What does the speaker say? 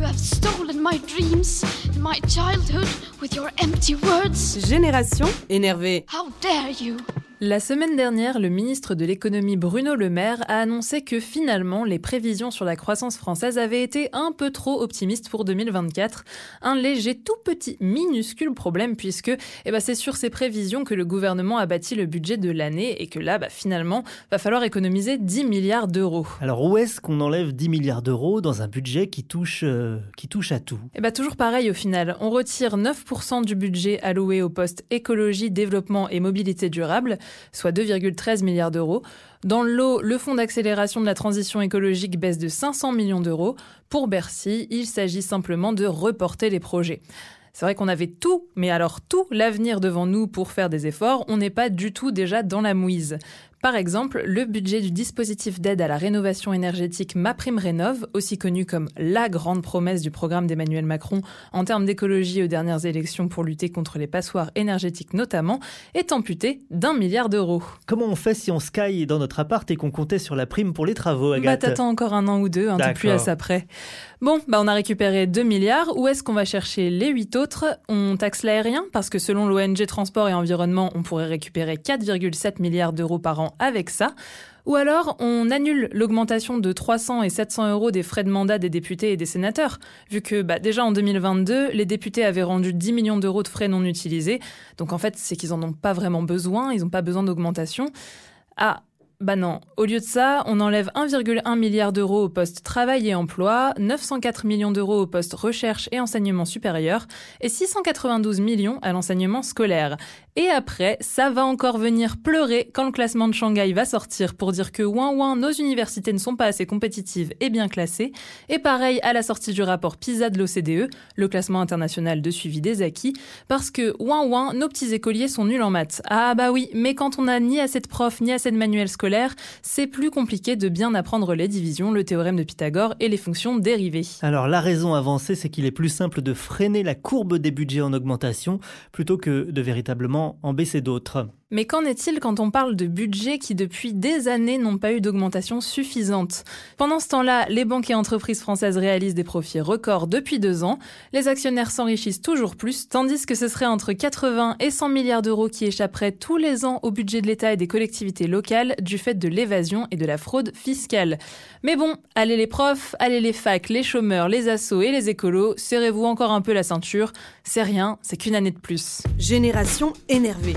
You have stolen my dreams and my childhood with your empty words. Génération énervée. How dare you? La semaine dernière, le ministre de l'économie Bruno Le Maire a annoncé que finalement les prévisions sur la croissance française avaient été un peu trop optimistes pour 2024. Un léger tout petit minuscule problème puisque eh ben, c'est sur ces prévisions que le gouvernement a bâti le budget de l'année et que là, bah, finalement, va falloir économiser 10 milliards d'euros. Alors où est-ce qu'on enlève 10 milliards d'euros dans un budget qui touche, euh, qui touche à tout? Eh ben, toujours pareil au final. On retire 9% du budget alloué au poste écologie, développement et mobilité durable soit 2,13 milliards d'euros. Dans le lot, le fonds d'accélération de la transition écologique baisse de 500 millions d'euros. Pour Bercy, il s'agit simplement de reporter les projets. C'est vrai qu'on avait tout, mais alors tout l'avenir devant nous pour faire des efforts, on n'est pas du tout déjà dans la mouise. Par exemple, le budget du dispositif d'aide à la rénovation énergétique MaPrimeRénov, aussi connu comme la grande promesse du programme d'Emmanuel Macron en termes d'écologie aux dernières élections pour lutter contre les passoires énergétiques notamment, est amputé d'un milliard d'euros. Comment on fait si on sky dans notre appart et qu'on comptait sur la prime pour les travaux, Agathe Bah t'attends encore un an ou deux, un peu plus à ça près. Bon, bah on a récupéré 2 milliards. Où est-ce qu'on va chercher les 8 autres? On taxe l'aérien? Parce que selon l'ONG Transport et Environnement, on pourrait récupérer 4,7 milliards d'euros par an avec ça. Ou alors, on annule l'augmentation de 300 et 700 euros des frais de mandat des députés et des sénateurs, vu que bah, déjà en 2022, les députés avaient rendu 10 millions d'euros de frais non utilisés. Donc en fait, c'est qu'ils en ont pas vraiment besoin, ils n'ont pas besoin d'augmentation. Ah, bah non, au lieu de ça, on enlève 1,1 milliard d'euros au poste travail et emploi, 904 millions d'euros au poste recherche et enseignement supérieur et 692 millions à l'enseignement scolaire. Et après, ça va encore venir pleurer quand le classement de Shanghai va sortir pour dire que ouin ouin, nos universités ne sont pas assez compétitives et bien classées. Et pareil à la sortie du rapport PISA de l'OCDE, le classement international de suivi des acquis, parce que ouin ouin, nos petits écoliers sont nuls en maths. Ah bah oui, mais quand on n'a ni assez de profs ni assez de manuels scolaires, c'est plus compliqué de bien apprendre les divisions, le théorème de Pythagore et les fonctions dérivées. Alors la raison avancée, c'est qu'il est plus simple de freiner la courbe des budgets en augmentation plutôt que de véritablement en baisser d'autres. Mais qu'en est-il quand on parle de budgets qui depuis des années n'ont pas eu d'augmentation suffisante? Pendant ce temps-là, les banques et entreprises françaises réalisent des profits records depuis deux ans, les actionnaires s'enrichissent toujours plus, tandis que ce serait entre 80 et 100 milliards d'euros qui échapperaient tous les ans au budget de l'État et des collectivités locales du fait de l'évasion et de la fraude fiscale. Mais bon, allez les profs, allez les facs, les chômeurs, les assos et les écolos, serrez-vous encore un peu la ceinture, c'est rien, c'est qu'une année de plus. Génération énervée.